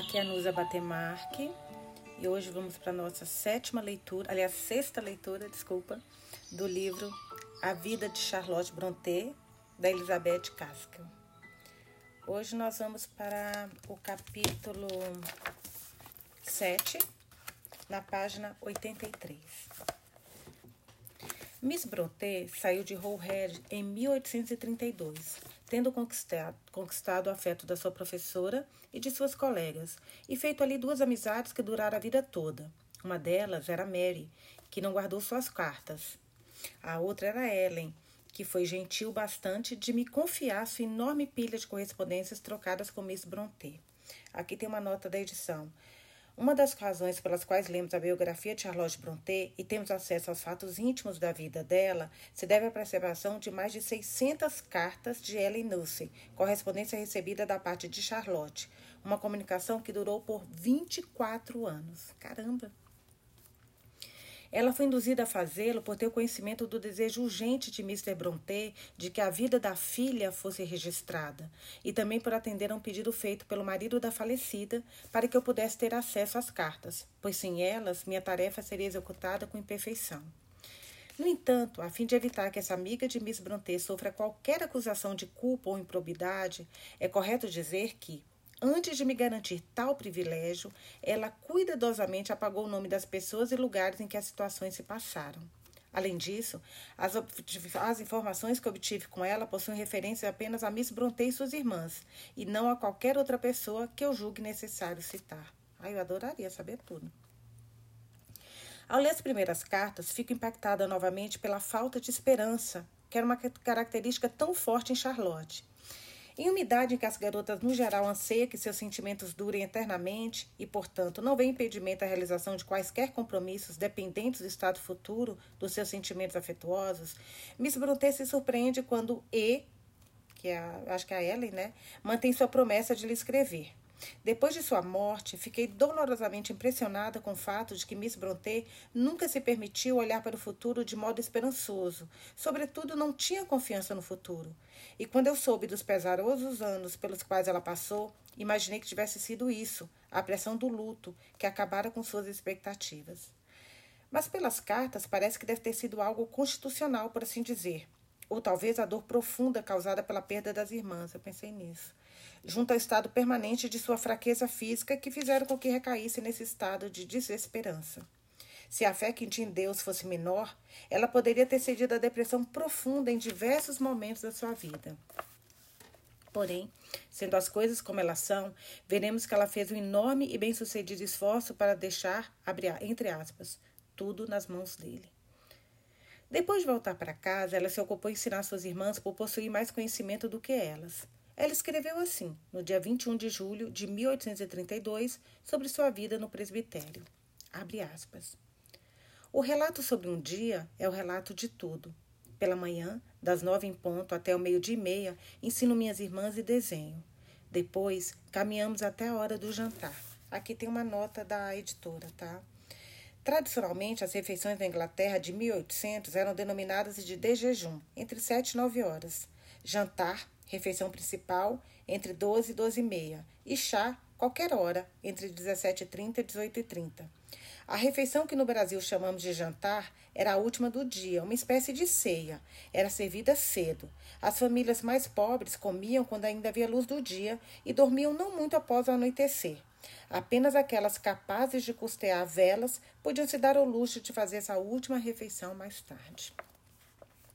Aqui é a Nusa Batemarque e hoje vamos para a nossa sétima leitura, aliás, sexta leitura, desculpa, do livro A Vida de Charlotte Brontë, da Elizabeth Gaskell. Hoje nós vamos para o capítulo 7, na página 83. Miss Brontë saiu de Roehead em 1832 tendo conquistado, conquistado o afeto da sua professora e de suas colegas, e feito ali duas amizades que duraram a vida toda. Uma delas era Mary, que não guardou suas cartas. A outra era Ellen, que foi gentil bastante de me confiar sua enorme pilha de correspondências trocadas com Miss Brontë. Aqui tem uma nota da edição. Uma das razões pelas quais lemos a biografia de Charlotte Brontë e temos acesso aos fatos íntimos da vida dela se deve à preservação de mais de 600 cartas de Ellen Nussey, correspondência recebida da parte de Charlotte, uma comunicação que durou por 24 anos. Caramba! Ela foi induzida a fazê-lo por ter o conhecimento do desejo urgente de Mr. Brontë de que a vida da filha fosse registrada, e também por atender a um pedido feito pelo marido da falecida para que eu pudesse ter acesso às cartas, pois sem elas minha tarefa seria executada com imperfeição. No entanto, a fim de evitar que essa amiga de Miss Brontë sofra qualquer acusação de culpa ou improbidade, é correto dizer que, Antes de me garantir tal privilégio, ela cuidadosamente apagou o nome das pessoas e lugares em que as situações se passaram. Além disso, as, as, informações que obtive com ela possuem referência apenas a Miss Brontë e suas irmãs, e não a qualquer outra pessoa que eu julgue necessário citar. Ai, eu adoraria saber tudo. Ao ler as primeiras cartas, fico impactada novamente pela falta de esperança, que era uma característica tão forte em Charlotte. Em uma idade em que as garotas, no geral, anseiam que seus sentimentos durem eternamente e, portanto, não vê impedimento à realização de quaisquer compromissos dependentes do estado futuro dos seus sentimentos afetuosos, Miss Brontë se surpreende quando E, que é a, acho que é a Ellen, né, mantém sua promessa de lhe escrever. Depois de sua morte, fiquei dolorosamente impressionada com o fato de que Miss Brontë nunca se permitiu olhar para o futuro de modo esperançoso, sobretudo não tinha confiança no futuro. E quando eu soube dos pesarosos anos pelos quais ela passou, imaginei que tivesse sido isso, a pressão do luto, que acabara com suas expectativas. Mas pelas cartas parece que deve ter sido algo constitucional, por assim dizer, ou talvez a dor profunda causada pela perda das irmãs. Eu pensei nisso junto ao estado permanente de sua fraqueza física, que fizeram com que recaísse nesse estado de desesperança. Se a fé que tinha em Deus fosse menor, ela poderia ter cedido à depressão profunda em diversos momentos da sua vida. Porém, sendo as coisas como elas são, veremos que ela fez um enorme e bem-sucedido esforço para deixar, entre aspas, tudo nas mãos dele. Depois de voltar para casa, ela se ocupou em ensinar suas irmãs por possuir mais conhecimento do que elas. Ela escreveu assim, no dia 21 de julho de 1832, sobre sua vida no presbitério. Abre aspas. O relato sobre um dia é o relato de tudo. Pela manhã, das nove em ponto até o meio-dia e meia, ensino minhas irmãs e desenho. Depois, caminhamos até a hora do jantar. Aqui tem uma nota da editora, tá? Tradicionalmente, as refeições da Inglaterra de 1800 eram denominadas de desjejum, entre 7 e 9 horas. Jantar, refeição principal entre 12 e 12 e meia, e chá qualquer hora, entre 17h30 e 18h30. A refeição que no Brasil chamamos de jantar era a última do dia, uma espécie de ceia. Era servida cedo. As famílias mais pobres comiam quando ainda havia luz do dia e dormiam não muito após o anoitecer. Apenas aquelas capazes de custear velas podiam se dar ao luxo de fazer essa última refeição mais tarde.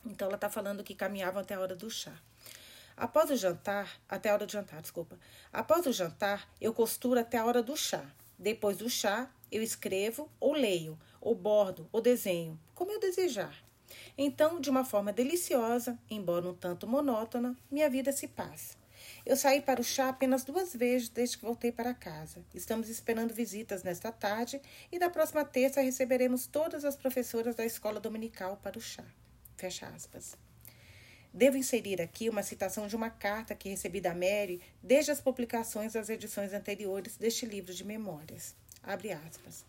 Então ela está falando que caminhavam até a hora do chá. Após o jantar, até a hora do jantar, desculpa. Após o jantar, eu costuro até a hora do chá. Depois do chá, eu escrevo ou leio, ou bordo, ou desenho, como eu desejar. Então, de uma forma deliciosa, embora um tanto monótona, minha vida se passa. Eu saí para o chá apenas duas vezes desde que voltei para casa. Estamos esperando visitas nesta tarde e da próxima terça receberemos todas as professoras da escola dominical para o chá. Fecha aspas. Devo inserir aqui uma citação de uma carta que recebi da Mary desde as publicações das edições anteriores deste livro de memórias. Abre aspas.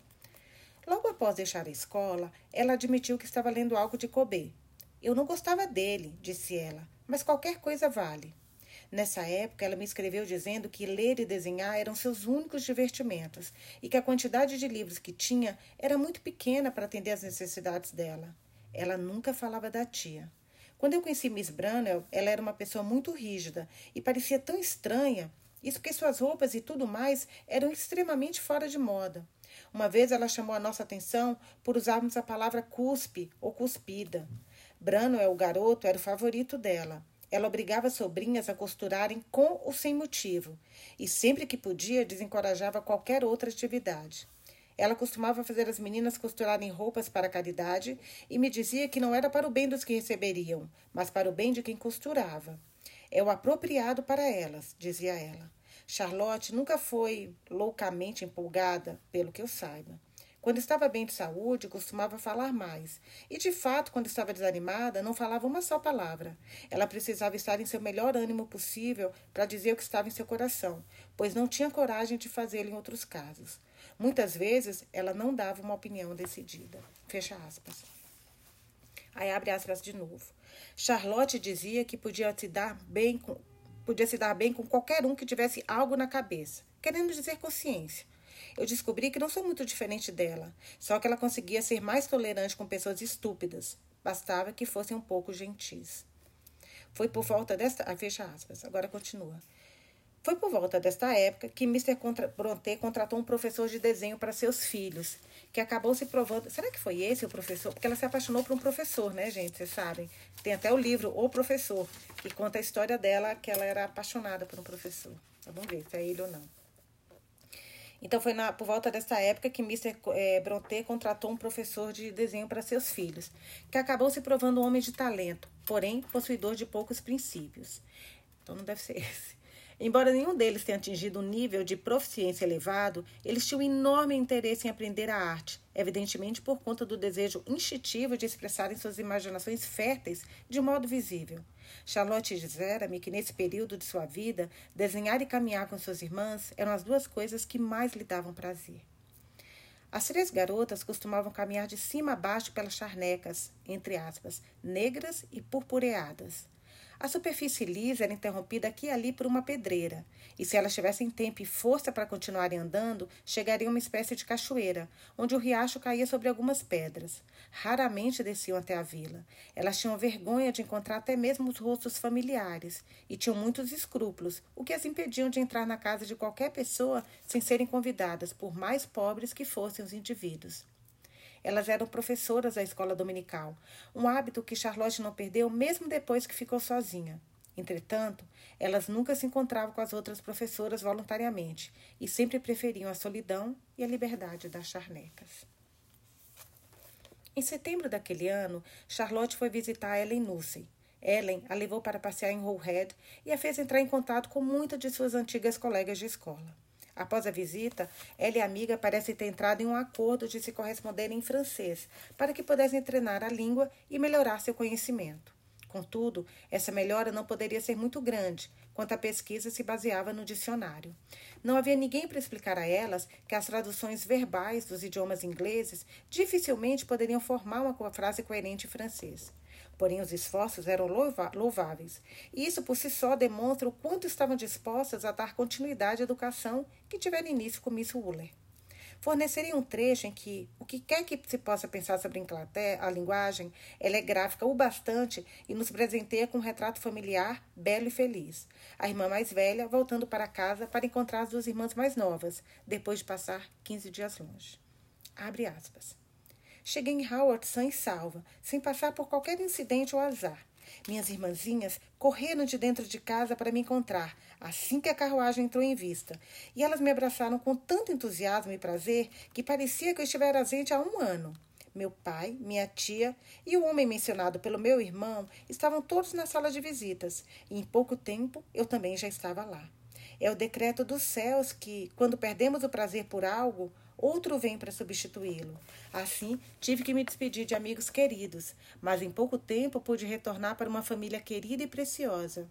Logo após deixar a escola, ela admitiu que estava lendo algo de Kobe. Eu não gostava dele, disse ela, mas qualquer coisa vale. Nessa época, ela me escreveu dizendo que ler e desenhar eram seus únicos divertimentos e que a quantidade de livros que tinha era muito pequena para atender às necessidades dela. Ela nunca falava da tia. Quando eu conheci Miss Branwell, ela era uma pessoa muito rígida e parecia tão estranha. Isso porque suas roupas e tudo mais eram extremamente fora de moda. Uma vez ela chamou a nossa atenção por usarmos a palavra cuspe ou cuspida. Branwell, o garoto, era o favorito dela. Ela obrigava as sobrinhas a costurarem com ou sem motivo, e sempre que podia desencorajava qualquer outra atividade. Ela costumava fazer as meninas costurarem roupas para a caridade e me dizia que não era para o bem dos que receberiam, mas para o bem de quem costurava. É o apropriado para elas, dizia ela. Charlotte nunca foi loucamente empolgada, pelo que eu saiba. Quando estava bem de saúde, costumava falar mais. E, de fato, quando estava desanimada, não falava uma só palavra. Ela precisava estar em seu melhor ânimo possível para dizer o que estava em seu coração, pois não tinha coragem de fazê-lo em outros casos. Muitas vezes, ela não dava uma opinião decidida. Fecha aspas. Aí abre aspas de novo. Charlotte dizia que podia se dar bem com, podia se dar bem com qualquer um que tivesse algo na cabeça, querendo dizer consciência eu descobri que não sou muito diferente dela, só que ela conseguia ser mais tolerante com pessoas estúpidas. Bastava que fossem um pouco gentis. Foi por volta desta. Ah, fecha aspas, agora continua. Foi por volta desta época que Mr. Contra... Bronte contratou um professor de desenho para seus filhos, que acabou se provando. Será que foi esse o professor? Porque ela se apaixonou por um professor, né, gente? Vocês sabem. Tem até o livro O Professor, que conta a história dela, que ela era apaixonada por um professor. Vamos ver se é ele ou não. Então foi na, por volta dessa época que Mr. É, Brontë contratou um professor de desenho para seus filhos, que acabou se provando um homem de talento, porém possuidor de poucos princípios. Então não deve ser esse. Embora nenhum deles tenha atingido um nível de proficiência elevado, eles tinham enorme interesse em aprender a arte, evidentemente por conta do desejo instintivo de expressarem suas imaginações férteis de modo visível. Charlotte dizera-me que nesse período de sua vida, desenhar e caminhar com suas irmãs eram as duas coisas que mais lhe davam prazer. As três garotas costumavam caminhar de cima a baixo pelas charnecas, entre aspas, negras e purpureadas. A superfície lisa era interrompida aqui e ali por uma pedreira, e se elas tivessem tempo e força para continuarem andando, chegariam a uma espécie de cachoeira, onde o riacho caía sobre algumas pedras. Raramente desciam até a vila. Elas tinham vergonha de encontrar até mesmo os rostos familiares, e tinham muitos escrúpulos, o que as impediam de entrar na casa de qualquer pessoa sem serem convidadas, por mais pobres que fossem os indivíduos. Elas eram professoras da escola dominical, um hábito que Charlotte não perdeu mesmo depois que ficou sozinha. Entretanto, elas nunca se encontravam com as outras professoras voluntariamente e sempre preferiam a solidão e a liberdade das charnecas. Em setembro daquele ano, Charlotte foi visitar Ellen Nussey. Ellen a levou para passear em Hull Head e a fez entrar em contato com muitas de suas antigas colegas de escola. Após a visita, ela e a amiga parecem ter entrado em um acordo de se corresponderem em francês, para que pudessem treinar a língua e melhorar seu conhecimento. Contudo, essa melhora não poderia ser muito grande, quanto a pesquisa se baseava no dicionário. Não havia ninguém para explicar a elas que as traduções verbais dos idiomas ingleses dificilmente poderiam formar uma frase coerente em francês. Porém, os esforços eram louváveis, e isso por si só demonstra o quanto estavam dispostas a dar continuidade à educação que tiveram início com Miss Wooler. Fornecerem um trecho em que o que quer que se possa pensar sobre a linguagem, ela é gráfica o bastante e nos presenteia com um retrato familiar belo e feliz. A irmã mais velha voltando para casa para encontrar as duas irmãs mais novas, depois de passar 15 dias longe. Abre aspas. Cheguei em Howard sã e salva, sem passar por qualquer incidente ou azar. Minhas irmãzinhas correram de dentro de casa para me encontrar, assim que a carruagem entrou em vista, e elas me abraçaram com tanto entusiasmo e prazer que parecia que eu estivera ausente há um ano. Meu pai, minha tia e o homem mencionado pelo meu irmão estavam todos na sala de visitas, e em pouco tempo eu também já estava lá. É o decreto dos céus que, quando perdemos o prazer por algo, outro vem para substituí-lo. Assim, tive que me despedir de amigos queridos, mas em pouco tempo pude retornar para uma família querida e preciosa.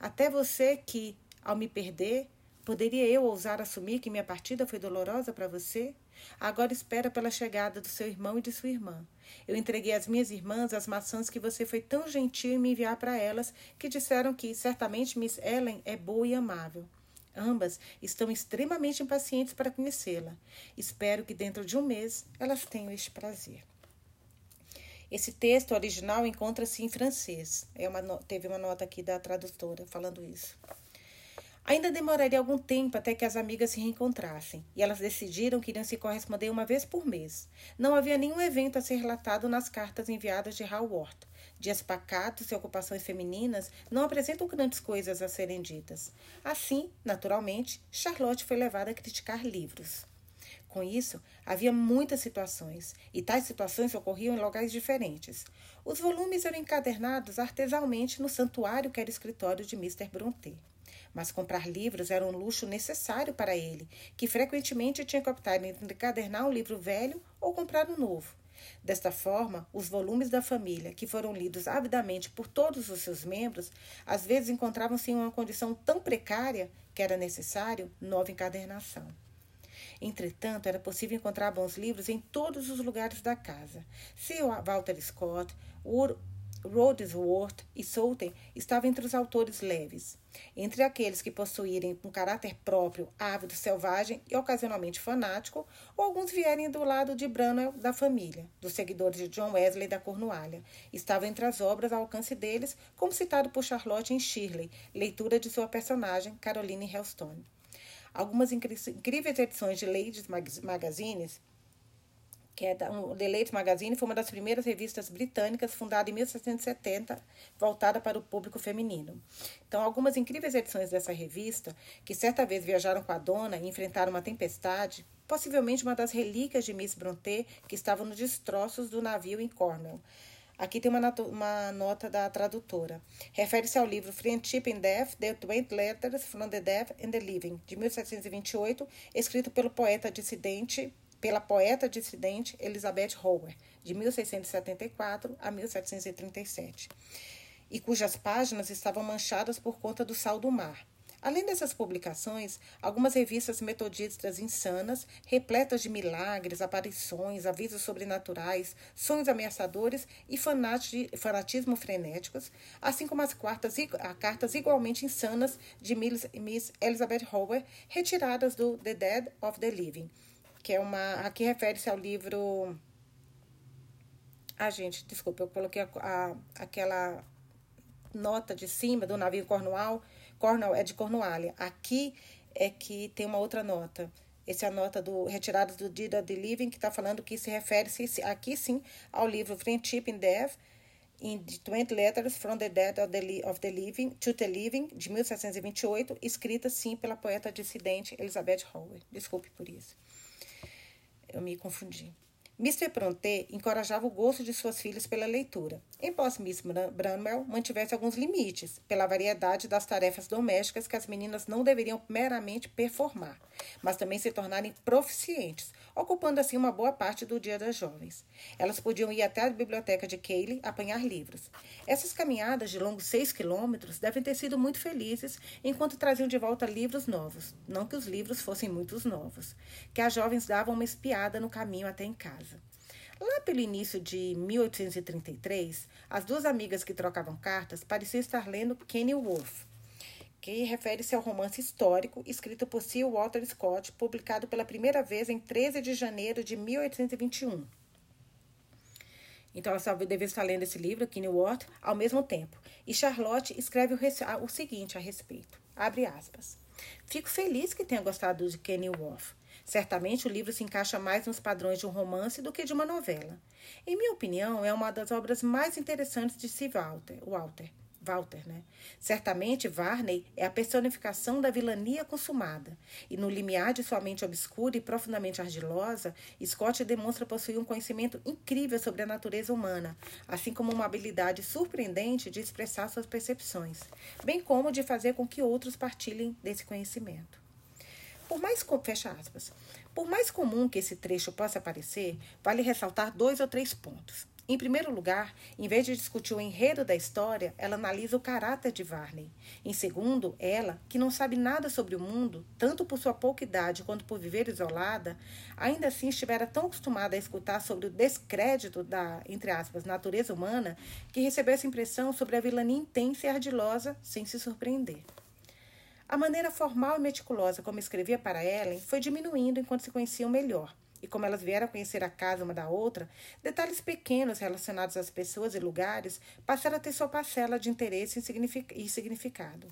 Até você que, ao me perder, poderia eu ousar assumir que minha partida foi dolorosa para você? Agora espera pela chegada do seu irmão e de sua irmã. Eu entreguei às minhas irmãs as maçãs que você foi tão gentil em me enviar para elas, que disseram que certamente Miss Ellen é boa e amável. Ambas estão extremamente impacientes para conhecê-la. Espero que dentro de um mês elas tenham este prazer. Esse texto original encontra-se em francês. É uma, teve uma nota aqui da tradutora falando isso. Ainda demoraria algum tempo até que as amigas se reencontrassem, e elas decidiram que iriam se corresponder uma vez por mês. Não havia nenhum evento a ser relatado nas cartas enviadas de Haworth. Dias pacatos e ocupações femininas não apresentam grandes coisas a serem ditas. Assim, naturalmente, Charlotte foi levada a criticar livros. Com isso, havia muitas situações, e tais situações ocorriam em locais diferentes. Os volumes eram encadernados artesanalmente no santuário que era escritório de Mr. Brontë. Mas comprar livros era um luxo necessário para ele, que frequentemente tinha que optar entre encadernar um livro velho ou comprar um novo. Desta forma, os volumes da família, que foram lidos avidamente por todos os seus membros, às vezes encontravam-se em uma condição tão precária que era necessário nova encadernação. Entretanto, era possível encontrar bons livros em todos os lugares da casa. Sir Walter Scott, Wordsworth e Solten estavam entre os autores leves. Entre aqueles que possuírem um caráter próprio, ávido, selvagem e ocasionalmente fanático, ou alguns vierem do lado de Branwell da família, dos seguidores de John Wesley da Cornualha, estavam entre as obras ao alcance deles, como citado por Charlotte em Shirley, leitura de sua personagem Caroline Hellstone. Algumas incríveis edições de Ladies Magazines que é da, um, Ladies Magazine foi uma das primeiras revistas britânicas, fundada em 1770, voltada para o público feminino. Então, algumas incríveis edições dessa revista, que certa vez viajaram com a dona e enfrentaram uma tempestade, possivelmente uma das relíquias de Miss Brontë que estavam nos destroços do navio em Cornwall. Aqui tem uma, uma nota da tradutora. Refere-se ao livro Friendship in Death, The Twenty Letters from the Death and the Living, de 1728, escrito pelo poeta dissidente pela poeta dissidente Elizabeth Howard, de 1674 a 1737, e cujas páginas estavam manchadas por conta do sal do mar. Além dessas publicações, algumas revistas metodistas insanas, repletas de milagres, aparições, avisos sobrenaturais, sonhos ameaçadores e fanatismo frenéticos, assim como as cartas, cartas igualmente insanas de Miss Elizabeth Howard, retiradas do The Dead of the Living, que é uma. Aqui refere-se ao livro. Ah, gente, desculpa, eu coloquei a, a, aquela nota de cima do navio Cornwall. Cornwall é de Cornualha. Aqui é que tem uma outra nota. Essa é a nota do retirada do of the Living, que está falando que se refere-se aqui sim ao livro Friendship in Death, in 20 Letters from the Dead of the, of the Living to the Living, de 1728, escrita sim pela poeta dissidente Elizabeth Howard. Desculpe por isso. Eu me confundi. Mr. Pronté encorajava o gosto de suas filhas pela leitura, embora Miss Bramwell mantivesse alguns limites, pela variedade das tarefas domésticas que as meninas não deveriam meramente performar, mas também se tornarem proficientes, ocupando assim uma boa parte do dia das jovens. Elas podiam ir até a biblioteca de Cayley apanhar livros. Essas caminhadas de longos seis quilômetros devem ter sido muito felizes enquanto traziam de volta livros novos, não que os livros fossem muitos novos, que as jovens davam uma espiada no caminho até em casa. Lá pelo início de 1833, as duas amigas que trocavam cartas pareciam estar lendo Kenilworth, que refere-se ao romance histórico escrito por Sir Walter Scott, publicado pela primeira vez em 13 de janeiro de 1821. Então, ela deve estar lendo esse livro, Kenilworth, ao mesmo tempo. E Charlotte escreve o, o seguinte a respeito, abre aspas. Fico feliz que tenha gostado de Kenilworth. Certamente o livro se encaixa mais nos padrões de um romance do que de uma novela. Em minha opinião, é uma das obras mais interessantes de Sir Walter. Walter. Walter, né? Certamente Varney é a personificação da vilania consumada, e no limiar de sua mente obscura e profundamente argilosa, Scott demonstra possuir um conhecimento incrível sobre a natureza humana, assim como uma habilidade surpreendente de expressar suas percepções, bem como de fazer com que outros partilhem desse conhecimento. Por mais, fecha aspas, por mais comum que esse trecho possa parecer, vale ressaltar dois ou três pontos. Em primeiro lugar, em vez de discutir o enredo da história, ela analisa o caráter de Varney. Em segundo, ela, que não sabe nada sobre o mundo, tanto por sua pouca idade quanto por viver isolada, ainda assim estivera tão acostumada a escutar sobre o descrédito da, entre aspas, natureza humana, que recebeu essa impressão sobre a vilania intensa e ardilosa sem se surpreender. A maneira formal e meticulosa como escrevia para Ellen foi diminuindo enquanto se conheciam melhor e como elas vieram a conhecer a casa uma da outra, detalhes pequenos relacionados às pessoas e lugares passaram a ter sua parcela de interesse e significado.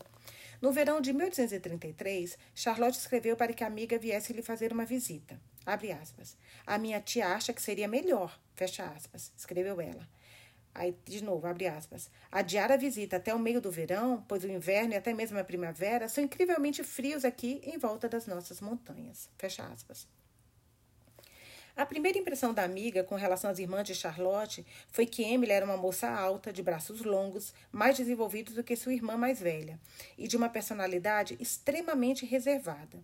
No verão de 1833, Charlotte escreveu para que a amiga viesse lhe fazer uma visita. A minha tia acha que seria melhor, fecha aspas, escreveu ela. Aí, de novo, abre aspas. Adiar a visita até o meio do verão, pois o inverno e até mesmo a primavera são incrivelmente frios aqui em volta das nossas montanhas. Fecha aspas. A primeira impressão da amiga com relação às irmãs de Charlotte foi que Emily era uma moça alta, de braços longos, mais desenvolvidos do que sua irmã mais velha, e de uma personalidade extremamente reservada.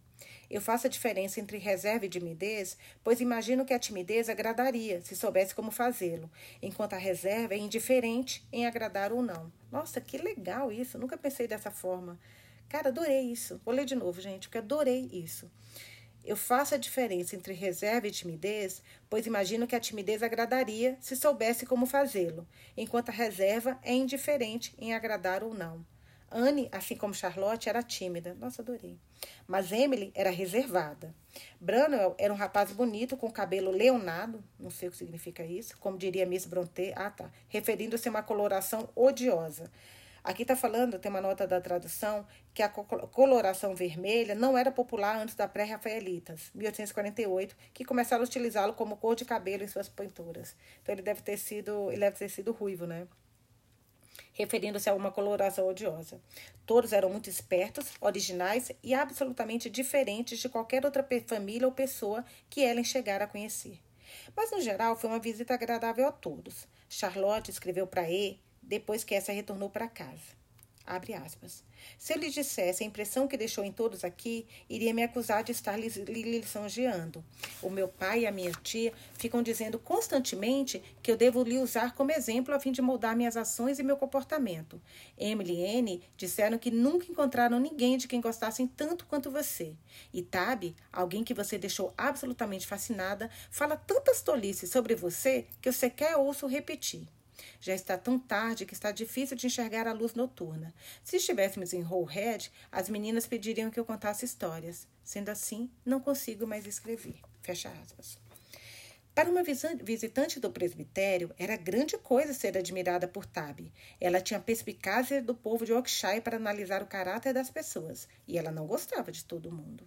Eu faço a diferença entre reserva e timidez, pois imagino que a timidez agradaria, se soubesse como fazê-lo, enquanto a reserva é indiferente em agradar ou não. Nossa, que legal isso! Nunca pensei dessa forma. Cara, adorei isso. Vou ler de novo, gente, porque adorei isso. Eu faço a diferença entre reserva e timidez, pois imagino que a timidez agradaria se soubesse como fazê-lo, enquanto a reserva é indiferente em agradar ou não. Anne, assim como Charlotte, era tímida. Nossa, adorei. Mas Emily era reservada. Branwell era um rapaz bonito, com cabelo leonado, não sei o que significa isso, como diria Miss Brontë, ah tá, referindo-se a uma coloração odiosa. Aqui está falando, tem uma nota da tradução, que a coloração vermelha não era popular antes da pré-rafaelitas, 1848, que começaram a utilizá-lo como cor de cabelo em suas pinturas. Então ele deve ter sido, ele deve ter sido ruivo, né? referindo-se a uma coloração odiosa. Todos eram muito espertos, originais e absolutamente diferentes de qualquer outra família ou pessoa que Ellen chegara a conhecer. Mas, no geral, foi uma visita agradável a todos. Charlotte escreveu para E depois que essa retornou para casa. Abre aspas. Se eu lhe dissesse a impressão que deixou em todos aqui, iria me acusar de estar lhe lisonjeando. O meu pai e a minha tia ficam dizendo constantemente que eu devo lhe usar como exemplo a fim de moldar minhas ações e meu comportamento. Emily e Anne disseram que nunca encontraram ninguém de quem gostassem tanto quanto você. E Tab, alguém que você deixou absolutamente fascinada, fala tantas tolices sobre você que eu sequer ouço repetir. Já está tão tarde que está difícil de enxergar a luz noturna. Se estivéssemos em Head, as meninas pediriam que eu contasse histórias. Sendo assim, não consigo mais escrever. Fecha aspas. Para uma visitante do presbitério, era grande coisa ser admirada por Tab. Ela tinha perspicácia do povo de Yorkshire para analisar o caráter das pessoas, e ela não gostava de todo mundo.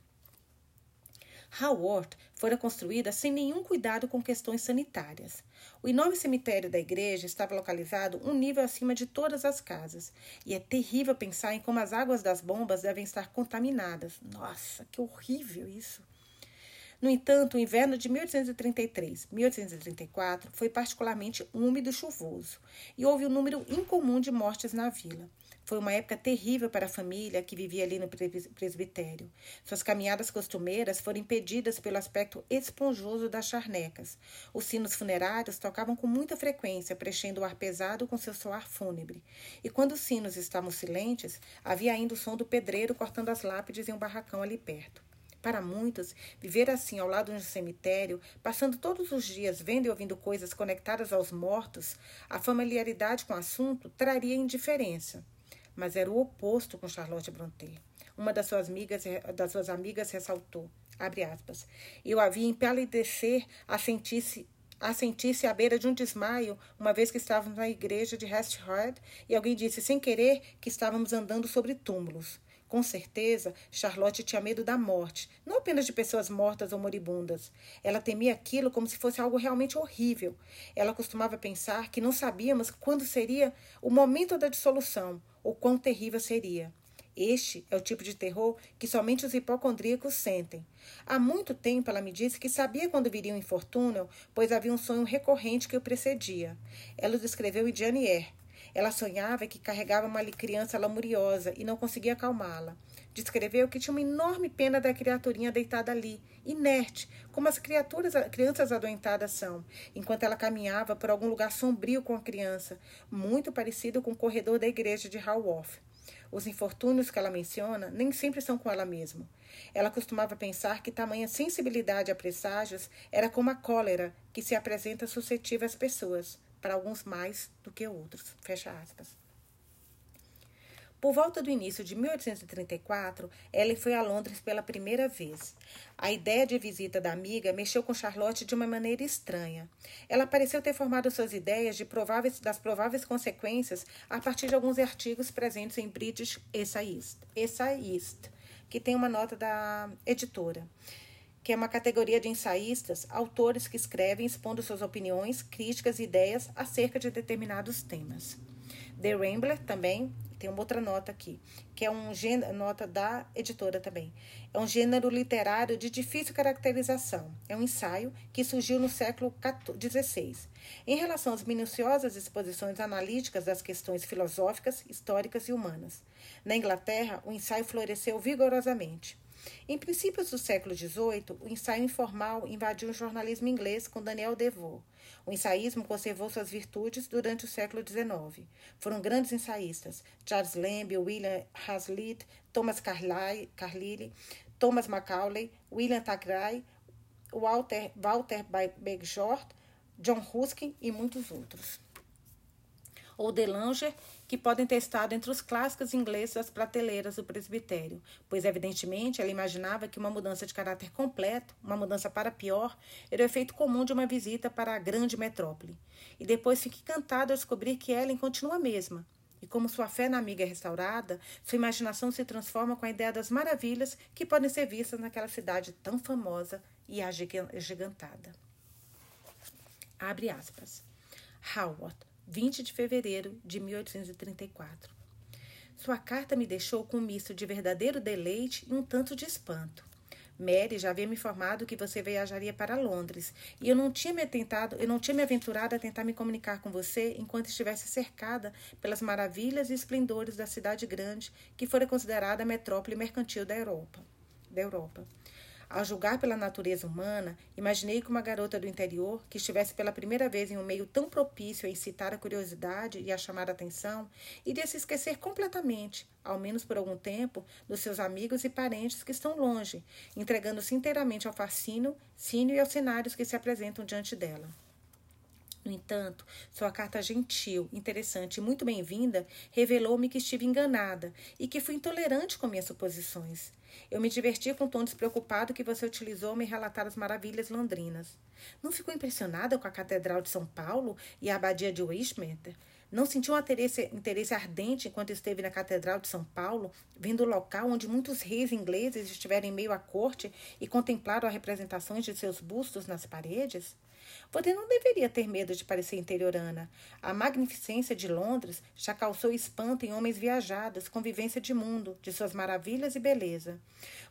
Haworth fora construída sem nenhum cuidado com questões sanitárias. O enorme cemitério da igreja estava localizado um nível acima de todas as casas, e é terrível pensar em como as águas das bombas devem estar contaminadas. Nossa, que horrível isso! No entanto, o inverno de 1833-1834 foi particularmente úmido e chuvoso, e houve um número incomum de mortes na vila. Foi uma época terrível para a família que vivia ali no presbitério. Suas caminhadas costumeiras foram impedidas pelo aspecto esponjoso das charnecas. Os sinos funerários tocavam com muita frequência, preenchendo o ar pesado com seu soar fúnebre. E quando os sinos estavam silentes, havia ainda o som do pedreiro cortando as lápides em um barracão ali perto. Para muitos, viver assim ao lado de um cemitério, passando todos os dias vendo e ouvindo coisas conectadas aos mortos, a familiaridade com o assunto traria indiferença mas era o oposto com Charlotte Brontë. Uma das suas amigas, das suas amigas ressaltou, aspas, eu havia empalidecer a sentir-se a sentir-se à beira de um desmaio, uma vez que estávamos na igreja de Hesthard e alguém disse sem querer que estávamos andando sobre túmulos. Com certeza, Charlotte tinha medo da morte, não apenas de pessoas mortas ou moribundas. Ela temia aquilo como se fosse algo realmente horrível. Ela costumava pensar que não sabíamos quando seria o momento da dissolução, ou quão terrível seria. Este é o tipo de terror que somente os hipocondríacos sentem. Há muito tempo ela me disse que sabia quando viria um infortúnio, pois havia um sonho recorrente que o precedia. Ela o descreveu em Janier. Ela sonhava que carregava uma criança lamuriosa e não conseguia acalmá-la. Descreveu que tinha uma enorme pena da criaturinha deitada ali, inerte, como as criaturas, crianças adoentadas são, enquanto ela caminhava por algum lugar sombrio com a criança, muito parecido com o corredor da igreja de Haworth. Os infortúnios que ela menciona nem sempre são com ela mesma. Ela costumava pensar que tamanha sensibilidade a presságios era como a cólera que se apresenta suscetível às pessoas, para alguns mais do que outros. Fecha aspas. Por volta do início de 1834, Ellen foi a Londres pela primeira vez. A ideia de visita da amiga mexeu com Charlotte de uma maneira estranha. Ela pareceu ter formado suas ideias de prováveis, das prováveis consequências a partir de alguns artigos presentes em British Essayist, Essayist que tem uma nota da editora que é uma categoria de ensaístas, autores que escrevem expondo suas opiniões, críticas e ideias acerca de determinados temas. The Rambler também tem uma outra nota aqui, que é um gênero, nota da editora também. É um gênero literário de difícil caracterização. É um ensaio que surgiu no século XVI. Em relação às minuciosas exposições analíticas das questões filosóficas, históricas e humanas. Na Inglaterra, o ensaio floresceu vigorosamente. Em princípios do século XVIII, o ensaio informal invadiu o jornalismo inglês com Daniel Defoe. O ensaísmo conservou suas virtudes durante o século XIX. Foram grandes ensaístas: Charles Lamb, William Hazlitt, Thomas Carlyle, Thomas Macaulay, William Thackeray, Walter, Walter John Ruskin e muitos outros. Ou Delanger que podem ter estado entre os clássicos ingleses das prateleiras do presbitério, pois evidentemente ela imaginava que uma mudança de caráter completo, uma mudança para pior, era o efeito comum de uma visita para a grande metrópole. E depois fica encantada ao descobrir que Ellen continua a mesma. E como sua fé na amiga é restaurada, sua imaginação se transforma com a ideia das maravilhas que podem ser vistas naquela cidade tão famosa e agigantada. Abre aspas. Howard, 20 de fevereiro de 1834. Sua carta me deixou com um misto de verdadeiro deleite e um tanto de espanto. Mary já havia me informado que você viajaria para Londres, e eu não tinha me tentado, eu não tinha me aventurado a tentar me comunicar com você enquanto estivesse cercada pelas maravilhas e esplendores da cidade grande que fora considerada a metrópole mercantil da Europa. Da Europa. Ao julgar pela natureza humana, imaginei que uma garota do interior, que estivesse pela primeira vez em um meio tão propício a incitar a curiosidade e a chamar a atenção, iria se esquecer completamente, ao menos por algum tempo, dos seus amigos e parentes que estão longe, entregando-se inteiramente ao fascínio, e aos cenários que se apresentam diante dela. No entanto, sua carta gentil, interessante e muito bem-vinda revelou-me que estive enganada e que fui intolerante com minhas suposições. Eu me diverti com o tom despreocupado que você utilizou ao me relatar as maravilhas londrinas. Não ficou impressionada com a Catedral de São Paulo e a Abadia de Westminster? Não sentiu um interesse, interesse ardente enquanto esteve na Catedral de São Paulo, vendo o local onde muitos reis ingleses estiveram em meio à corte e contemplaram as representações de seus bustos nas paredes? Você não deveria ter medo de parecer interiorana. A magnificência de Londres já causou espanto em homens viajados, convivência de mundo, de suas maravilhas e beleza.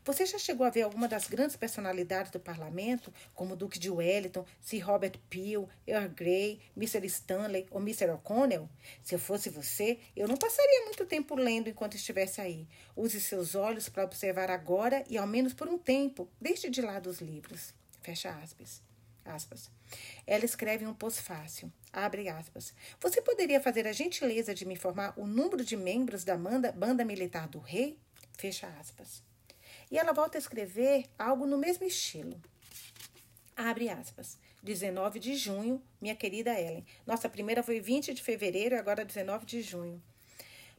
Você já chegou a ver alguma das grandes personalidades do parlamento, como o Duque de Wellington, Sir Robert Peel, Earl Grey, Mr. Stanley ou Mr. O'Connell? Se eu fosse você, eu não passaria muito tempo lendo enquanto estivesse aí. Use seus olhos para observar agora e, ao menos por um tempo, deixe de lado os livros. Fecha aspas. Aspas. Ela escreve um pós-fácil. Abre aspas. Você poderia fazer a gentileza de me informar o número de membros da banda, banda militar do rei? Fecha aspas. E ela volta a escrever algo no mesmo estilo. Abre aspas. 19 de junho, minha querida Ellen. Nossa primeira foi 20 de fevereiro e agora 19 de junho.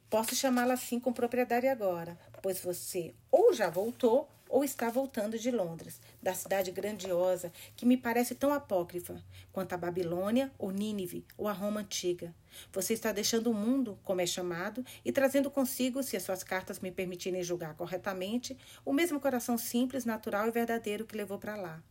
Posso chamá-la assim com propriedade agora, pois você ou já voltou ou está voltando de Londres, da cidade grandiosa que me parece tão apócrifa quanto a Babilônia ou Nínive ou a Roma antiga. Você está deixando o mundo, como é chamado, e trazendo consigo, se as suas cartas me permitirem julgar corretamente, o mesmo coração simples, natural e verdadeiro que levou para lá.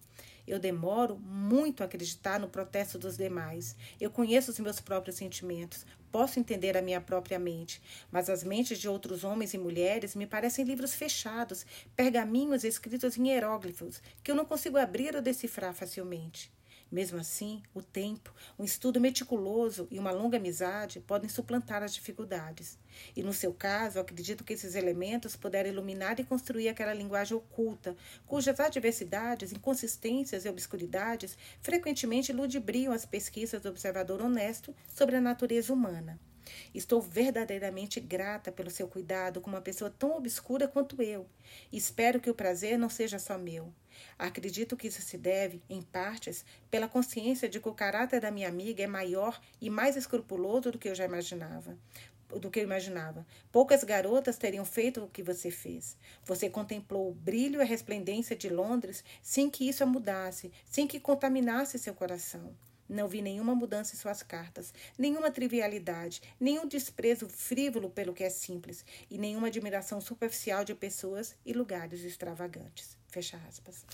Eu demoro muito a acreditar no protesto dos demais. Eu conheço os meus próprios sentimentos, posso entender a minha própria mente, mas as mentes de outros homens e mulheres me parecem livros fechados, pergaminhos escritos em hieróglifos, que eu não consigo abrir ou decifrar facilmente. Mesmo assim, o tempo, um estudo meticuloso e uma longa amizade podem suplantar as dificuldades. E no seu caso, acredito que esses elementos puderam iluminar e construir aquela linguagem oculta, cujas adversidades, inconsistências e obscuridades frequentemente ludibriam as pesquisas do observador honesto sobre a natureza humana. Estou verdadeiramente grata pelo seu cuidado com uma pessoa tão obscura quanto eu. Espero que o prazer não seja só meu. Acredito que isso se deve, em partes, pela consciência de que o caráter da minha amiga é maior e mais escrupuloso do que eu já imaginava. Do que eu imaginava. Poucas garotas teriam feito o que você fez. Você contemplou o brilho e a resplendência de Londres sem que isso a mudasse, sem que contaminasse seu coração. Não vi nenhuma mudança em suas cartas, nenhuma trivialidade, nenhum desprezo frívolo pelo que é simples e nenhuma admiração superficial de pessoas e lugares extravagantes. Fecha aspas.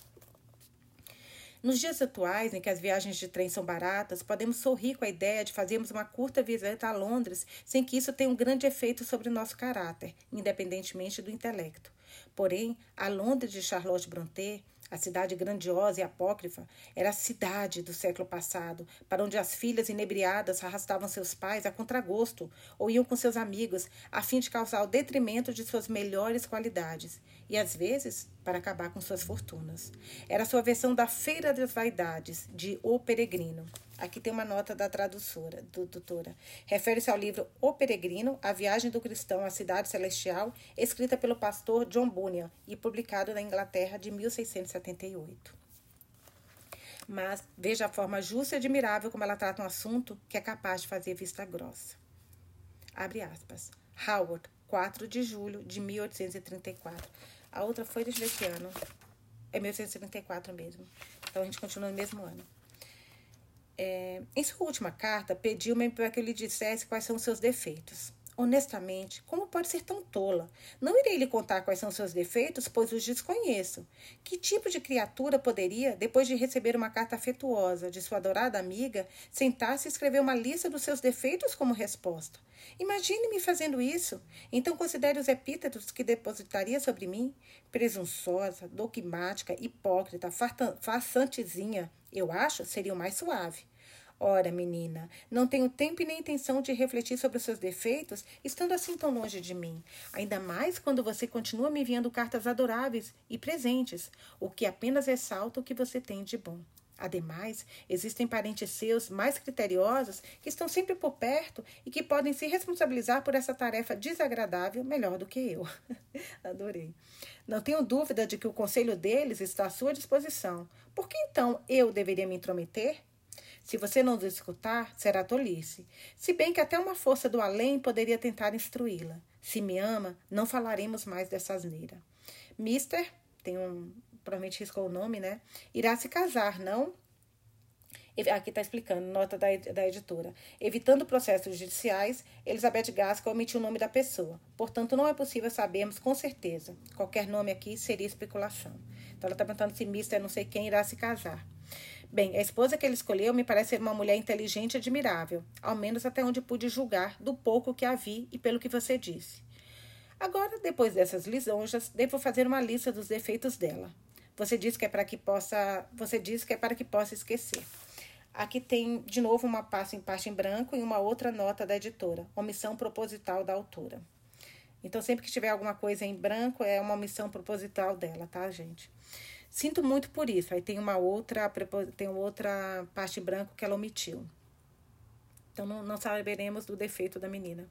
Nos dias atuais, em que as viagens de trem são baratas, podemos sorrir com a ideia de fazermos uma curta visita a Londres sem que isso tenha um grande efeito sobre o nosso caráter, independentemente do intelecto. Porém, a Londres de Charlotte Brontë a cidade grandiosa e apócrifa era a cidade do século passado, para onde as filhas inebriadas arrastavam seus pais a contragosto ou iam com seus amigos, a fim de causar o detrimento de suas melhores qualidades e, às vezes, para acabar com suas fortunas. Era sua versão da Feira das Vaidades, de O Peregrino. Aqui tem uma nota da tradutora, do, doutora. Refere-se ao livro O Peregrino, A Viagem do Cristão à Cidade Celestial, escrita pelo pastor John Bunyan e publicado na Inglaterra de 1678. Mas veja a forma justa e admirável como ela trata um assunto que é capaz de fazer vista grossa. Abre aspas. Howard, 4 de julho de 1834. A outra foi desse ano. É 1834 mesmo. Então a gente continua no mesmo ano. É, em sua última carta, pediu-me para que eu lhe dissesse quais são seus defeitos. Honestamente, como pode ser tão tola? Não irei lhe contar quais são seus defeitos, pois os desconheço. Que tipo de criatura poderia, depois de receber uma carta afetuosa de sua adorada amiga, sentar-se e escrever uma lista dos seus defeitos como resposta? Imagine-me fazendo isso. Então considere os epítetos que depositaria sobre mim: presunçosa, dogmática, hipócrita, farsantezinha. Eu acho seria o mais suave. Ora, menina, não tenho tempo e nem intenção de refletir sobre os seus defeitos, estando assim tão longe de mim. Ainda mais quando você continua me enviando cartas adoráveis e presentes, o que apenas ressalta o que você tem de bom. Ademais, existem parentes seus mais criteriosos que estão sempre por perto e que podem se responsabilizar por essa tarefa desagradável melhor do que eu. Adorei. Não tenho dúvida de que o conselho deles está à sua disposição. Por que então eu deveria me intrometer? Se você não os escutar, será tolice. Se bem que até uma força do além poderia tentar instruí-la. Se me ama, não falaremos mais dessa asneira. Mister, tem um. Provavelmente riscou o nome, né? Irá se casar, não? Aqui está explicando, nota da, da editora. Evitando processos judiciais, Elizabeth Gaskell omitiu o nome da pessoa. Portanto, não é possível sabermos com certeza. Qualquer nome aqui seria especulação. Então, ela está perguntando se Mister não sei quem irá se casar. Bem, a esposa que ele escolheu me parece ser uma mulher inteligente e admirável, ao menos até onde pude julgar do pouco que a vi e pelo que você disse. Agora, depois dessas lisonjas, devo fazer uma lista dos defeitos dela. Você diz que é para que possa, você diz que é para que possa esquecer. Aqui tem de novo uma parte em parte em branco e uma outra nota da editora, omissão proposital da autora. Então, sempre que tiver alguma coisa em branco, é uma omissão proposital dela, tá, gente? Sinto muito por isso. Aí tem uma outra, tem outra parte branco que ela omitiu. Então não, não saberemos do defeito da menina.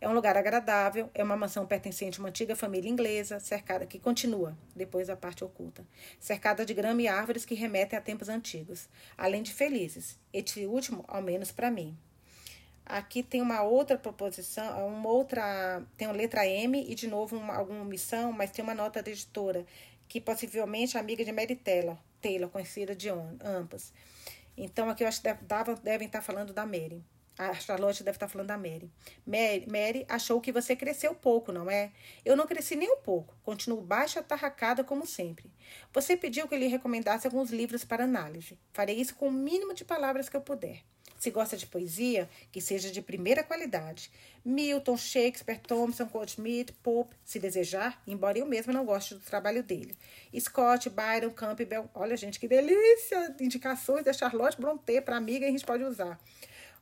É um lugar agradável, é uma mansão pertencente a uma antiga família inglesa, cercada que continua, depois a parte oculta, cercada de grama e árvores que remetem a tempos antigos, além de felizes. Este último, ao menos para mim. Aqui tem uma outra proposição, uma outra, tem uma letra M e de novo uma, alguma omissão, mas tem uma nota da editora que possivelmente é amiga de Mary Taylor, Taylor conhecida de ambas. Então, aqui eu acho que deve, devem estar falando da Mary. A Charlotte deve estar falando da Mary. Mary. Mary achou que você cresceu pouco, não é? Eu não cresci nem um pouco. Continuo baixa atarracada como sempre. Você pediu que eu lhe recomendasse alguns livros para análise. Farei isso com o mínimo de palavras que eu puder. Se gosta de poesia, que seja de primeira qualidade. Milton, Shakespeare, Thompson, Goldsmith, Pope, se desejar, embora eu mesma não goste do trabalho dele. Scott, Byron, Campbell. Olha, gente, que delícia! Indicações da Charlotte Brontë para amiga a gente pode usar.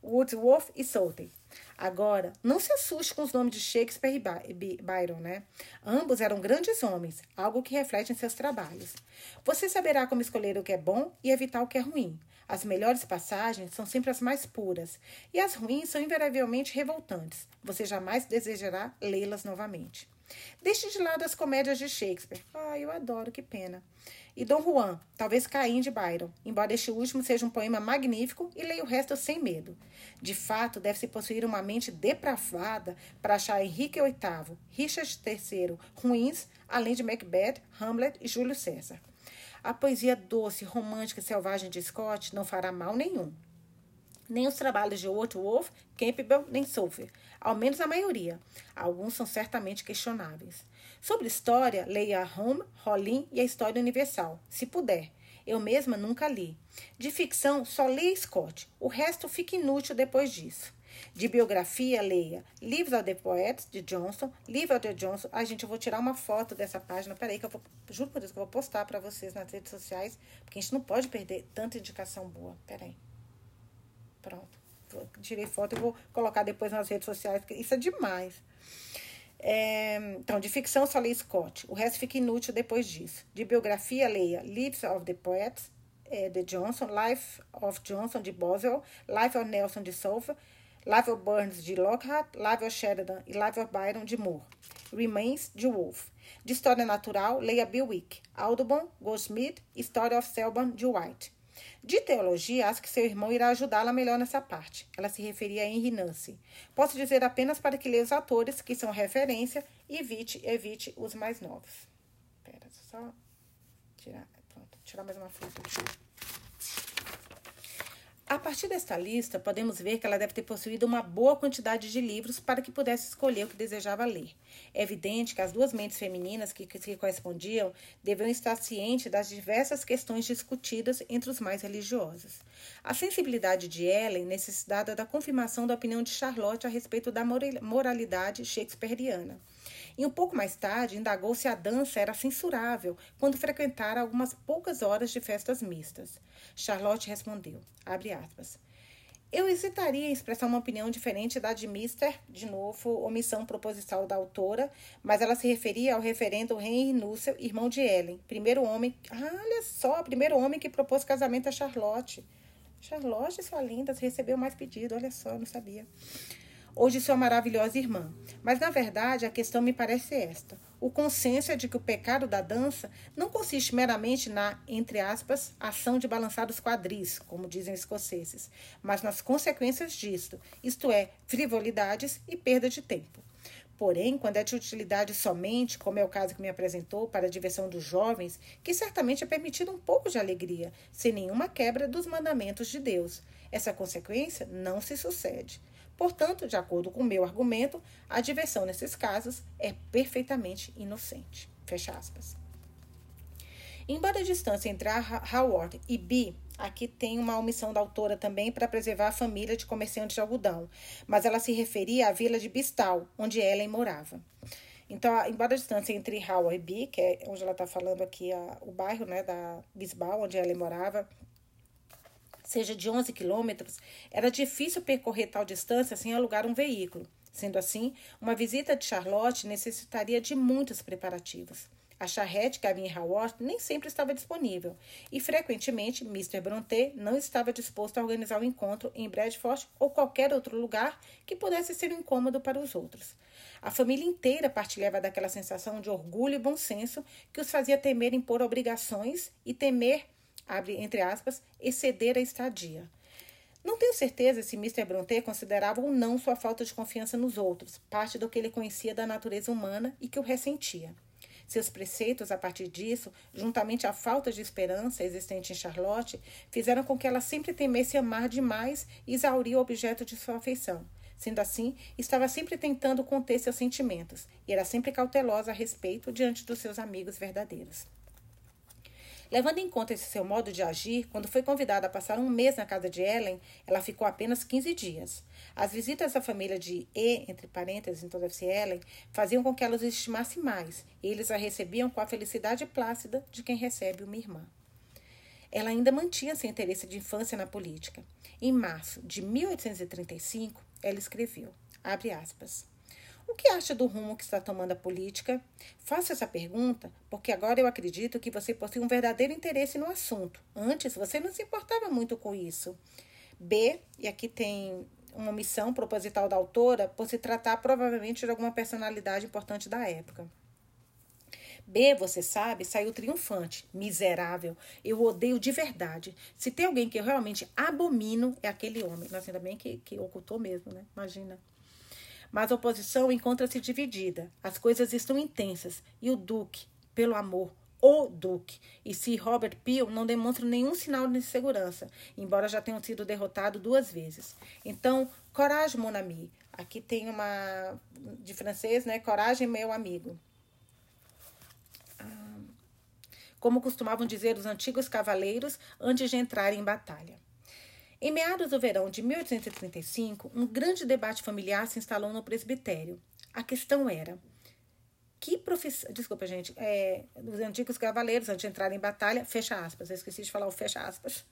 Wordsworth e Southey. Agora, não se assuste com os nomes de Shakespeare e Byron, né? Ambos eram grandes homens, algo que reflete em seus trabalhos. Você saberá como escolher o que é bom e evitar o que é ruim. As melhores passagens são sempre as mais puras, e as ruins são invariavelmente revoltantes. Você jamais desejará lê-las novamente. Deixe de lado as comédias de Shakespeare. Ah, eu adoro, que pena e Dom Juan, talvez Caim de Byron, embora este último seja um poema magnífico e leia o resto sem medo. De fato, deve-se possuir uma mente depravada para achar Henrique VIII, Richard III ruins, além de Macbeth, Hamlet e Júlio César. A poesia doce, romântica e selvagem de Scott não fará mal nenhum. Nem os trabalhos de Wordsworth, Campbell nem Sophie, ao menos a maioria. Alguns são certamente questionáveis. Sobre história, leia Home, Rollin e a História Universal, se puder. Eu mesma nunca li. De ficção, só leia Scott. O resto fica inútil depois disso. De biografia, leia Lives of the Poets, de Johnson. Lives of the Johnson. Ai, gente, eu vou tirar uma foto dessa página. Peraí, que eu vou. Juro por Deus que eu vou postar para vocês nas redes sociais. Porque a gente não pode perder tanta indicação boa. Peraí. Pronto. Tirei foto e vou colocar depois nas redes sociais, porque isso é demais. É, então, de ficção só leia Scott. O resto fica inútil depois disso. De biografia, leia Lives of the Poets, é, de Johnson, Life of Johnson, de Boswell, Life of Nelson, de Souza, Life of Burns, de Lockhart, Life of Sheridan e Life of Byron, de Moore. Remains, de Wolfe. De História Natural, leia Bill Wick, Audubon, Goldsmith, Story of Selborne, de White. De teologia, acho que seu irmão irá ajudá-la melhor nessa parte. Ela se referia a Henry Nancy. Posso dizer apenas para que leia os atores, que são referência, e evite, evite os mais novos. Espera, só tirar, pronto, tirar mais uma foto. A partir desta lista, podemos ver que ela deve ter possuído uma boa quantidade de livros para que pudesse escolher o que desejava ler. É evidente que as duas mentes femininas que se correspondiam deviam estar cientes das diversas questões discutidas entre os mais religiosos. A sensibilidade de Ellen necessitada da confirmação da opinião de Charlotte a respeito da moralidade shakespeariana. E um pouco mais tarde, indagou se a dança era censurável quando frequentara algumas poucas horas de festas mistas. Charlotte respondeu, aspas, eu hesitaria em expressar uma opinião diferente da de Mister, de novo, omissão proposital da autora, mas ela se referia ao referendo Henry Nussel, irmão de Ellen, primeiro homem, olha só, primeiro homem que propôs casamento a Charlotte. Charlotte, sua linda, recebeu mais pedido, olha só, não sabia de sua maravilhosa irmã. Mas, na verdade, a questão me parece esta. O consenso é de que o pecado da dança não consiste meramente na, entre aspas, ação de balançar os quadris, como dizem os escoceses, mas nas consequências disto, isto é, frivolidades e perda de tempo. Porém, quando é de utilidade somente, como é o caso que me apresentou, para a diversão dos jovens, que certamente é permitido um pouco de alegria, sem nenhuma quebra dos mandamentos de Deus, essa consequência não se sucede. Portanto, de acordo com o meu argumento, a diversão nesses casos é perfeitamente inocente. Fecha aspas. Embora a distância entre a Howard e B, aqui tem uma omissão da autora também para preservar a família de comerciantes de algodão, mas ela se referia à vila de Bistal, onde Ellen morava. Então, embora a distância entre Howard e B, que é onde ela está falando aqui, a, o bairro né, da Bisbal, onde Ellen morava, seja de 11 quilômetros, era difícil percorrer tal distância sem alugar um veículo. Sendo assim, uma visita de Charlotte necessitaria de muitos preparativos. A charrete em Howard nem sempre estava disponível e, frequentemente, Mr. Brontë não estava disposto a organizar o um encontro em Bradford ou qualquer outro lugar que pudesse ser um incômodo para os outros. A família inteira partilhava daquela sensação de orgulho e bom senso que os fazia temer impor obrigações e temer abre entre aspas, exceder a estadia. Não tenho certeza se Mr. Brontë considerava ou não sua falta de confiança nos outros, parte do que ele conhecia da natureza humana e que o ressentia. Seus preceitos, a partir disso, juntamente à falta de esperança existente em Charlotte, fizeram com que ela sempre temesse amar demais e exaurir o objeto de sua afeição. Sendo assim, estava sempre tentando conter seus sentimentos e era sempre cautelosa a respeito diante dos seus amigos verdadeiros. Levando em conta esse seu modo de agir, quando foi convidada a passar um mês na casa de Ellen, ela ficou apenas 15 dias. As visitas da família de E, entre parênteses, então deve ser Ellen, faziam com que ela os estimasse mais, e eles a recebiam com a felicidade plácida de quem recebe uma irmã. Ela ainda mantinha seu interesse de infância na política. Em março de 1835, ela escreveu, abre aspas, o que acha do rumo que está tomando a política? Faço essa pergunta porque agora eu acredito que você possui um verdadeiro interesse no assunto. Antes você não se importava muito com isso. B, e aqui tem uma omissão proposital da autora por se tratar provavelmente de alguma personalidade importante da época. B, você sabe, saiu triunfante. Miserável. Eu odeio de verdade. Se tem alguém que eu realmente abomino, é aquele homem. Mas ainda bem que, que ocultou mesmo, né? Imagina. Mas a oposição encontra-se dividida. As coisas estão intensas. E o Duque, pelo amor, o Duque e Sir Robert Peel não demonstram nenhum sinal de insegurança, embora já tenham sido derrotados duas vezes. Então, coragem, mon ami. Aqui tem uma de francês, né? Coragem, meu amigo. Ah, como costumavam dizer os antigos cavaleiros antes de entrarem em batalha. Em meados do verão de 1835, um grande debate familiar se instalou no presbitério. A questão era: que profissão. Desculpa, gente. É, os antigos cavaleiros, antes de entrar em batalha, fecha aspas, eu esqueci de falar o fecha aspas.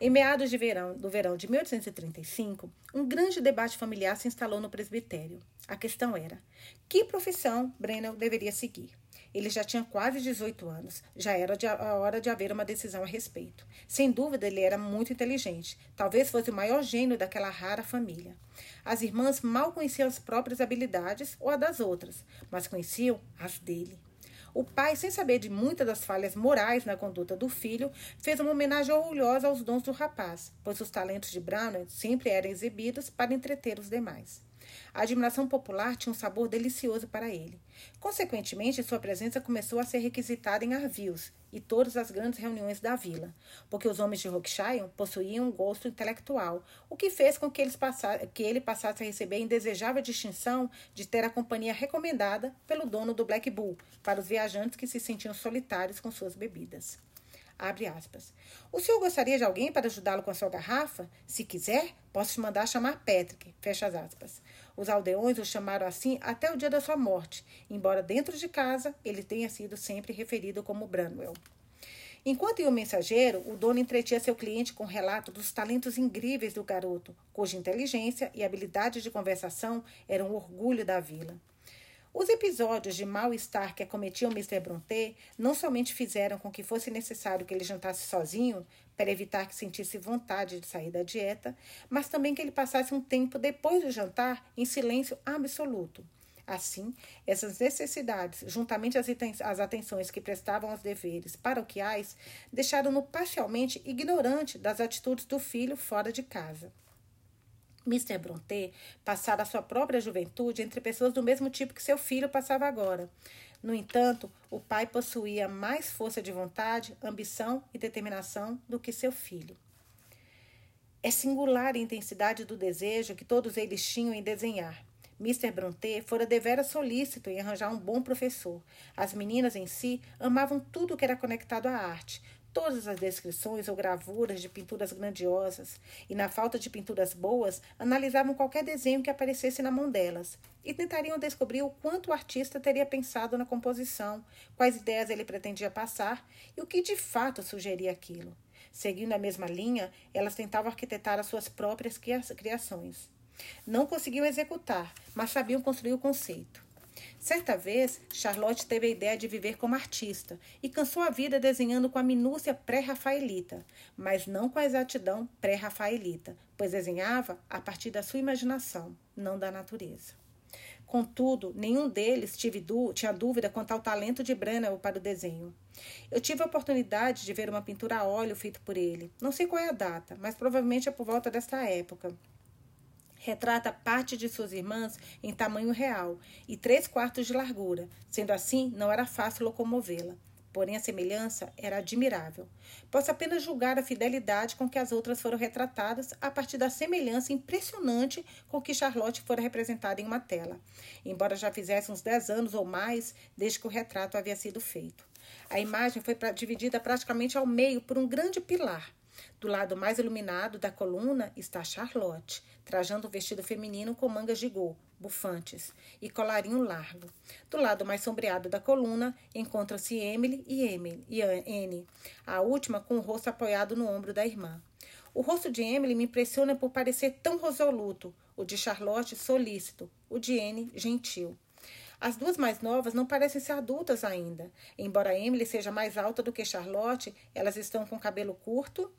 Em meados de verão, do verão de 1835, um grande debate familiar se instalou no presbitério. A questão era: que profissão Brennel deveria seguir? Ele já tinha quase 18 anos, já era a hora de haver uma decisão a respeito. Sem dúvida, ele era muito inteligente, talvez fosse o maior gênio daquela rara família. As irmãs mal conheciam as próprias habilidades ou a das outras, mas conheciam as dele. O pai, sem saber de muitas das falhas morais na conduta do filho, fez uma homenagem orgulhosa aos dons do rapaz, pois os talentos de Brownell sempre eram exibidos para entreter os demais. A admiração popular tinha um sabor delicioso para ele. Consequentemente, sua presença começou a ser requisitada em Arvios e todas as grandes reuniões da vila, porque os homens de Rockshire possuíam um gosto intelectual, o que fez com que, eles que ele passasse a receber a indesejável distinção de ter a companhia recomendada pelo dono do Black Bull para os viajantes que se sentiam solitários com suas bebidas. Abre aspas. O senhor gostaria de alguém para ajudá-lo com a sua garrafa? Se quiser, posso te mandar chamar Patrick. Fecha as aspas. Os aldeões o chamaram assim até o dia da sua morte, embora dentro de casa ele tenha sido sempre referido como Branwell. Enquanto ia o mensageiro, o dono entretinha seu cliente com relato dos talentos incríveis do garoto, cuja inteligência e habilidade de conversação eram o orgulho da vila. Os episódios de mal-estar que acometiam Mr. Brontë não somente fizeram com que fosse necessário que ele jantasse sozinho, para evitar que sentisse vontade de sair da dieta, mas também que ele passasse um tempo depois do jantar em silêncio absoluto. Assim, essas necessidades, juntamente às atenções que prestavam aos deveres paroquiais, deixaram-no parcialmente ignorante das atitudes do filho fora de casa. Mr. Brontë passara a sua própria juventude entre pessoas do mesmo tipo que seu filho passava agora. No entanto, o pai possuía mais força de vontade, ambição e determinação do que seu filho. É singular a intensidade do desejo que todos eles tinham em desenhar. Mr. Brontë fora devera solícito em arranjar um bom professor. As meninas em si amavam tudo que era conectado à arte, todas as descrições ou gravuras de pinturas grandiosas, e, na falta de pinturas boas, analisavam qualquer desenho que aparecesse na mão delas e tentariam descobrir o quanto o artista teria pensado na composição, quais ideias ele pretendia passar e o que de fato sugeria aquilo. Seguindo a mesma linha, elas tentavam arquitetar as suas próprias criações. Não conseguiam executar, mas sabiam construir o conceito. Certa vez, Charlotte teve a ideia de viver como artista e cansou a vida desenhando com a minúcia pré-rafaelita, mas não com a exatidão pré-rafaelita, pois desenhava a partir da sua imaginação, não da natureza. Contudo, nenhum deles tinha dúvida quanto ao talento de Brennell para o desenho. Eu tive a oportunidade de ver uma pintura a óleo feita por ele. Não sei qual é a data, mas provavelmente é por volta desta época retrata parte de suas irmãs em tamanho real e três quartos de largura. Sendo assim, não era fácil locomovê-la. Porém, a semelhança era admirável. Posso apenas julgar a fidelidade com que as outras foram retratadas a partir da semelhança impressionante com que Charlotte fora representada em uma tela, embora já fizesse uns dez anos ou mais desde que o retrato havia sido feito. A imagem foi dividida praticamente ao meio por um grande pilar. Do lado mais iluminado da coluna está Charlotte, trajando um vestido feminino com mangas de gol, bufantes e colarinho largo. Do lado mais sombreado da coluna encontram-se Emily e Emily e Anne, a última com o rosto apoiado no ombro da irmã. O rosto de Emily me impressiona por parecer tão resoluto, o de Charlotte solícito, o de Anne gentil. As duas mais novas não parecem ser adultas ainda. Embora Emily seja mais alta do que Charlotte, elas estão com cabelo curto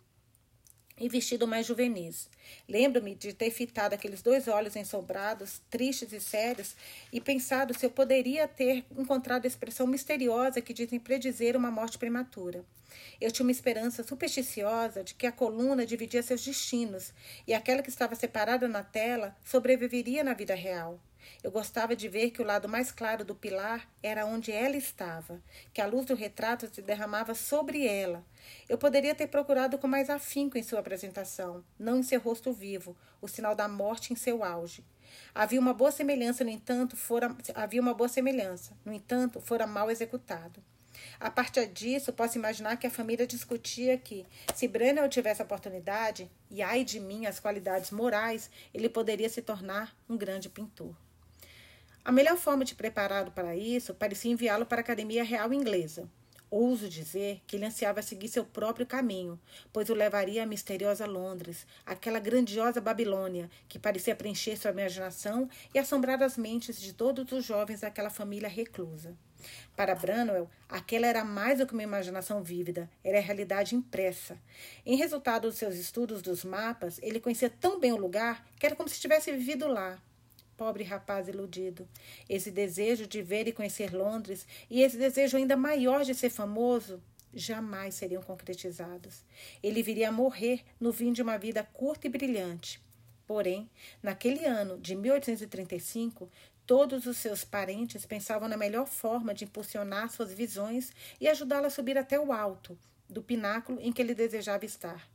e vestido mais juvenis. Lembro-me de ter fitado aqueles dois olhos ensombrados, tristes e sérios, e pensado se eu poderia ter encontrado a expressão misteriosa que dizem predizer uma morte prematura. Eu tinha uma esperança supersticiosa de que a coluna dividia seus destinos e aquela que estava separada na tela sobreviveria na vida real. Eu gostava de ver que o lado mais claro do pilar era onde ela estava, que a luz do retrato se derramava sobre ela. Eu poderia ter procurado com mais afinco em sua apresentação, não em seu rosto vivo, o sinal da morte em seu auge. Havia uma boa semelhança, no entanto, fora havia uma boa semelhança, no entanto, fora mal executado. A partir disso, posso imaginar que a família discutia que, se Brenner tivesse a oportunidade, e ai de mim as qualidades morais, ele poderia se tornar um grande pintor. A melhor forma de prepará-lo para isso parecia enviá-lo para a Academia Real Inglesa. Ouso dizer que ele ansiava seguir seu próprio caminho, pois o levaria à misteriosa Londres, aquela grandiosa Babilônia que parecia preencher sua imaginação e assombrar as mentes de todos os jovens daquela família reclusa. Para Branwell, aquela era mais do que uma imaginação vívida, era a realidade impressa. Em resultado dos seus estudos dos mapas, ele conhecia tão bem o lugar que era como se tivesse vivido lá. Pobre rapaz iludido. Esse desejo de ver e conhecer Londres e esse desejo ainda maior de ser famoso jamais seriam concretizados. Ele viria a morrer no fim de uma vida curta e brilhante. Porém, naquele ano de 1835, todos os seus parentes pensavam na melhor forma de impulsionar suas visões e ajudá-lo a subir até o alto do pináculo em que ele desejava estar.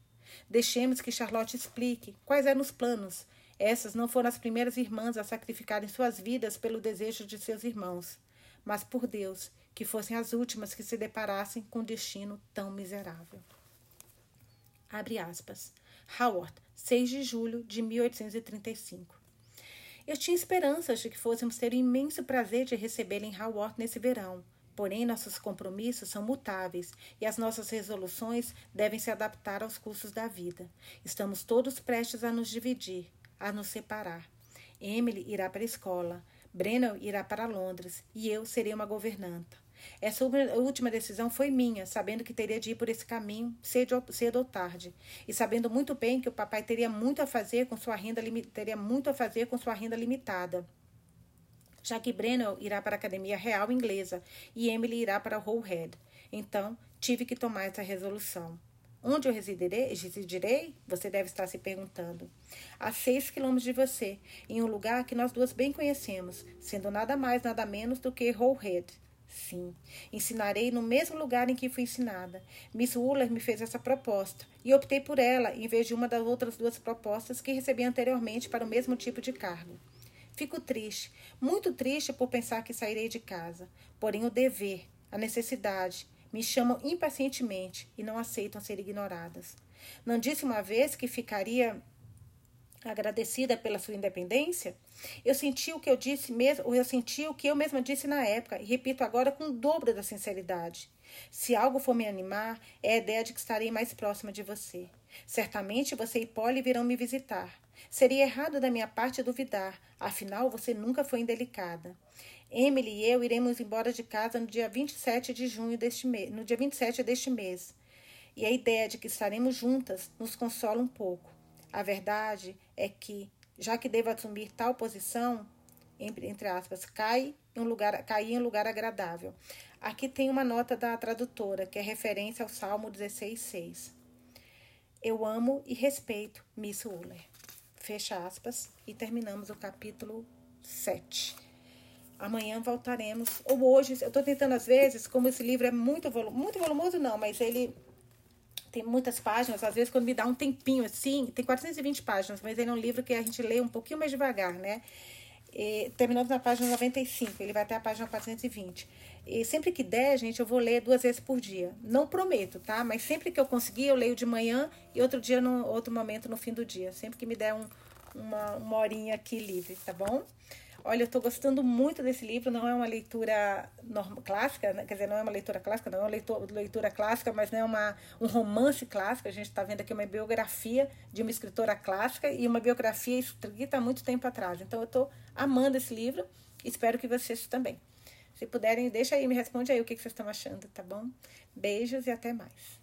Deixemos que Charlotte explique quais eram os planos essas não foram as primeiras irmãs a sacrificarem suas vidas pelo desejo de seus irmãos, mas por Deus, que fossem as últimas que se deparassem com um destino tão miserável. Abre aspas. Howard, 6 de julho de 1835. Eu tinha esperanças de que fôssemos ter o imenso prazer de recebê-lo em Howard nesse verão. Porém, nossos compromissos são mutáveis e as nossas resoluções devem se adaptar aos custos da vida. Estamos todos prestes a nos dividir a nos separar. Emily irá para a escola, Brennan irá para Londres e eu serei uma governanta. Essa última decisão foi minha, sabendo que teria de ir por esse caminho cedo, cedo ou tarde, e sabendo muito bem que o papai teria muito a fazer com sua renda teria muito a fazer com sua renda limitada. Já que Brennan irá para a Academia Real Inglesa e Emily irá para Hull. Então, tive que tomar essa resolução. Onde eu residirei, residirei? Você deve estar se perguntando. A seis quilômetros de você, em um lugar que nós duas bem conhecemos, sendo nada mais, nada menos do que Head. Sim, ensinarei no mesmo lugar em que fui ensinada. Miss Wooler me fez essa proposta e optei por ela em vez de uma das outras duas propostas que recebi anteriormente para o mesmo tipo de cargo. Fico triste, muito triste por pensar que sairei de casa. Porém, o dever, a necessidade me chamam impacientemente e não aceitam ser ignoradas. Não disse uma vez que ficaria agradecida pela sua independência? Eu senti o que eu disse mesmo, eu senti o que eu mesma disse na época e repito agora com o dobro da sinceridade. Se algo for me animar, é a ideia de que estarei mais próxima de você. Certamente você e Polly virão me visitar. Seria errado da minha parte duvidar, afinal você nunca foi indelicada. Emily e eu iremos embora de casa no dia 27 de junho deste mês, no dia 27 deste mês. E a ideia de que estaremos juntas nos consola um pouco. A verdade é que, já que devo assumir tal posição, entre aspas, cai em um lugar, cair em um lugar agradável. Aqui tem uma nota da tradutora, que é referência ao Salmo 16,6. Eu amo e respeito Miss Uller. Fecha aspas. E terminamos o capítulo 7. Amanhã voltaremos. Ou hoje, eu estou tentando às vezes, como esse livro é muito volumoso, muito volumoso não, mas ele tem muitas páginas, às vezes quando me dá um tempinho assim, tem 420 páginas, mas ele é um livro que a gente lê um pouquinho mais devagar, né? E, terminamos na página 95, ele vai até a página 420. E sempre que der, gente, eu vou ler duas vezes por dia. Não prometo, tá? Mas sempre que eu conseguir, eu leio de manhã e outro dia, no outro momento, no fim do dia. Sempre que me der um, uma, uma horinha aqui livre, tá bom? Olha, eu estou gostando muito desse livro. Não é uma leitura norma, clássica, né? quer dizer, não é uma leitura clássica, não é uma leitura, leitura clássica, mas não é uma, um romance clássico. A gente está vendo aqui uma biografia de uma escritora clássica e uma biografia escrita há muito tempo atrás. Então, eu estou amando esse livro. Espero que vocês também. Se puderem, deixa aí, me responde aí o que, que vocês estão achando, tá bom? Beijos e até mais.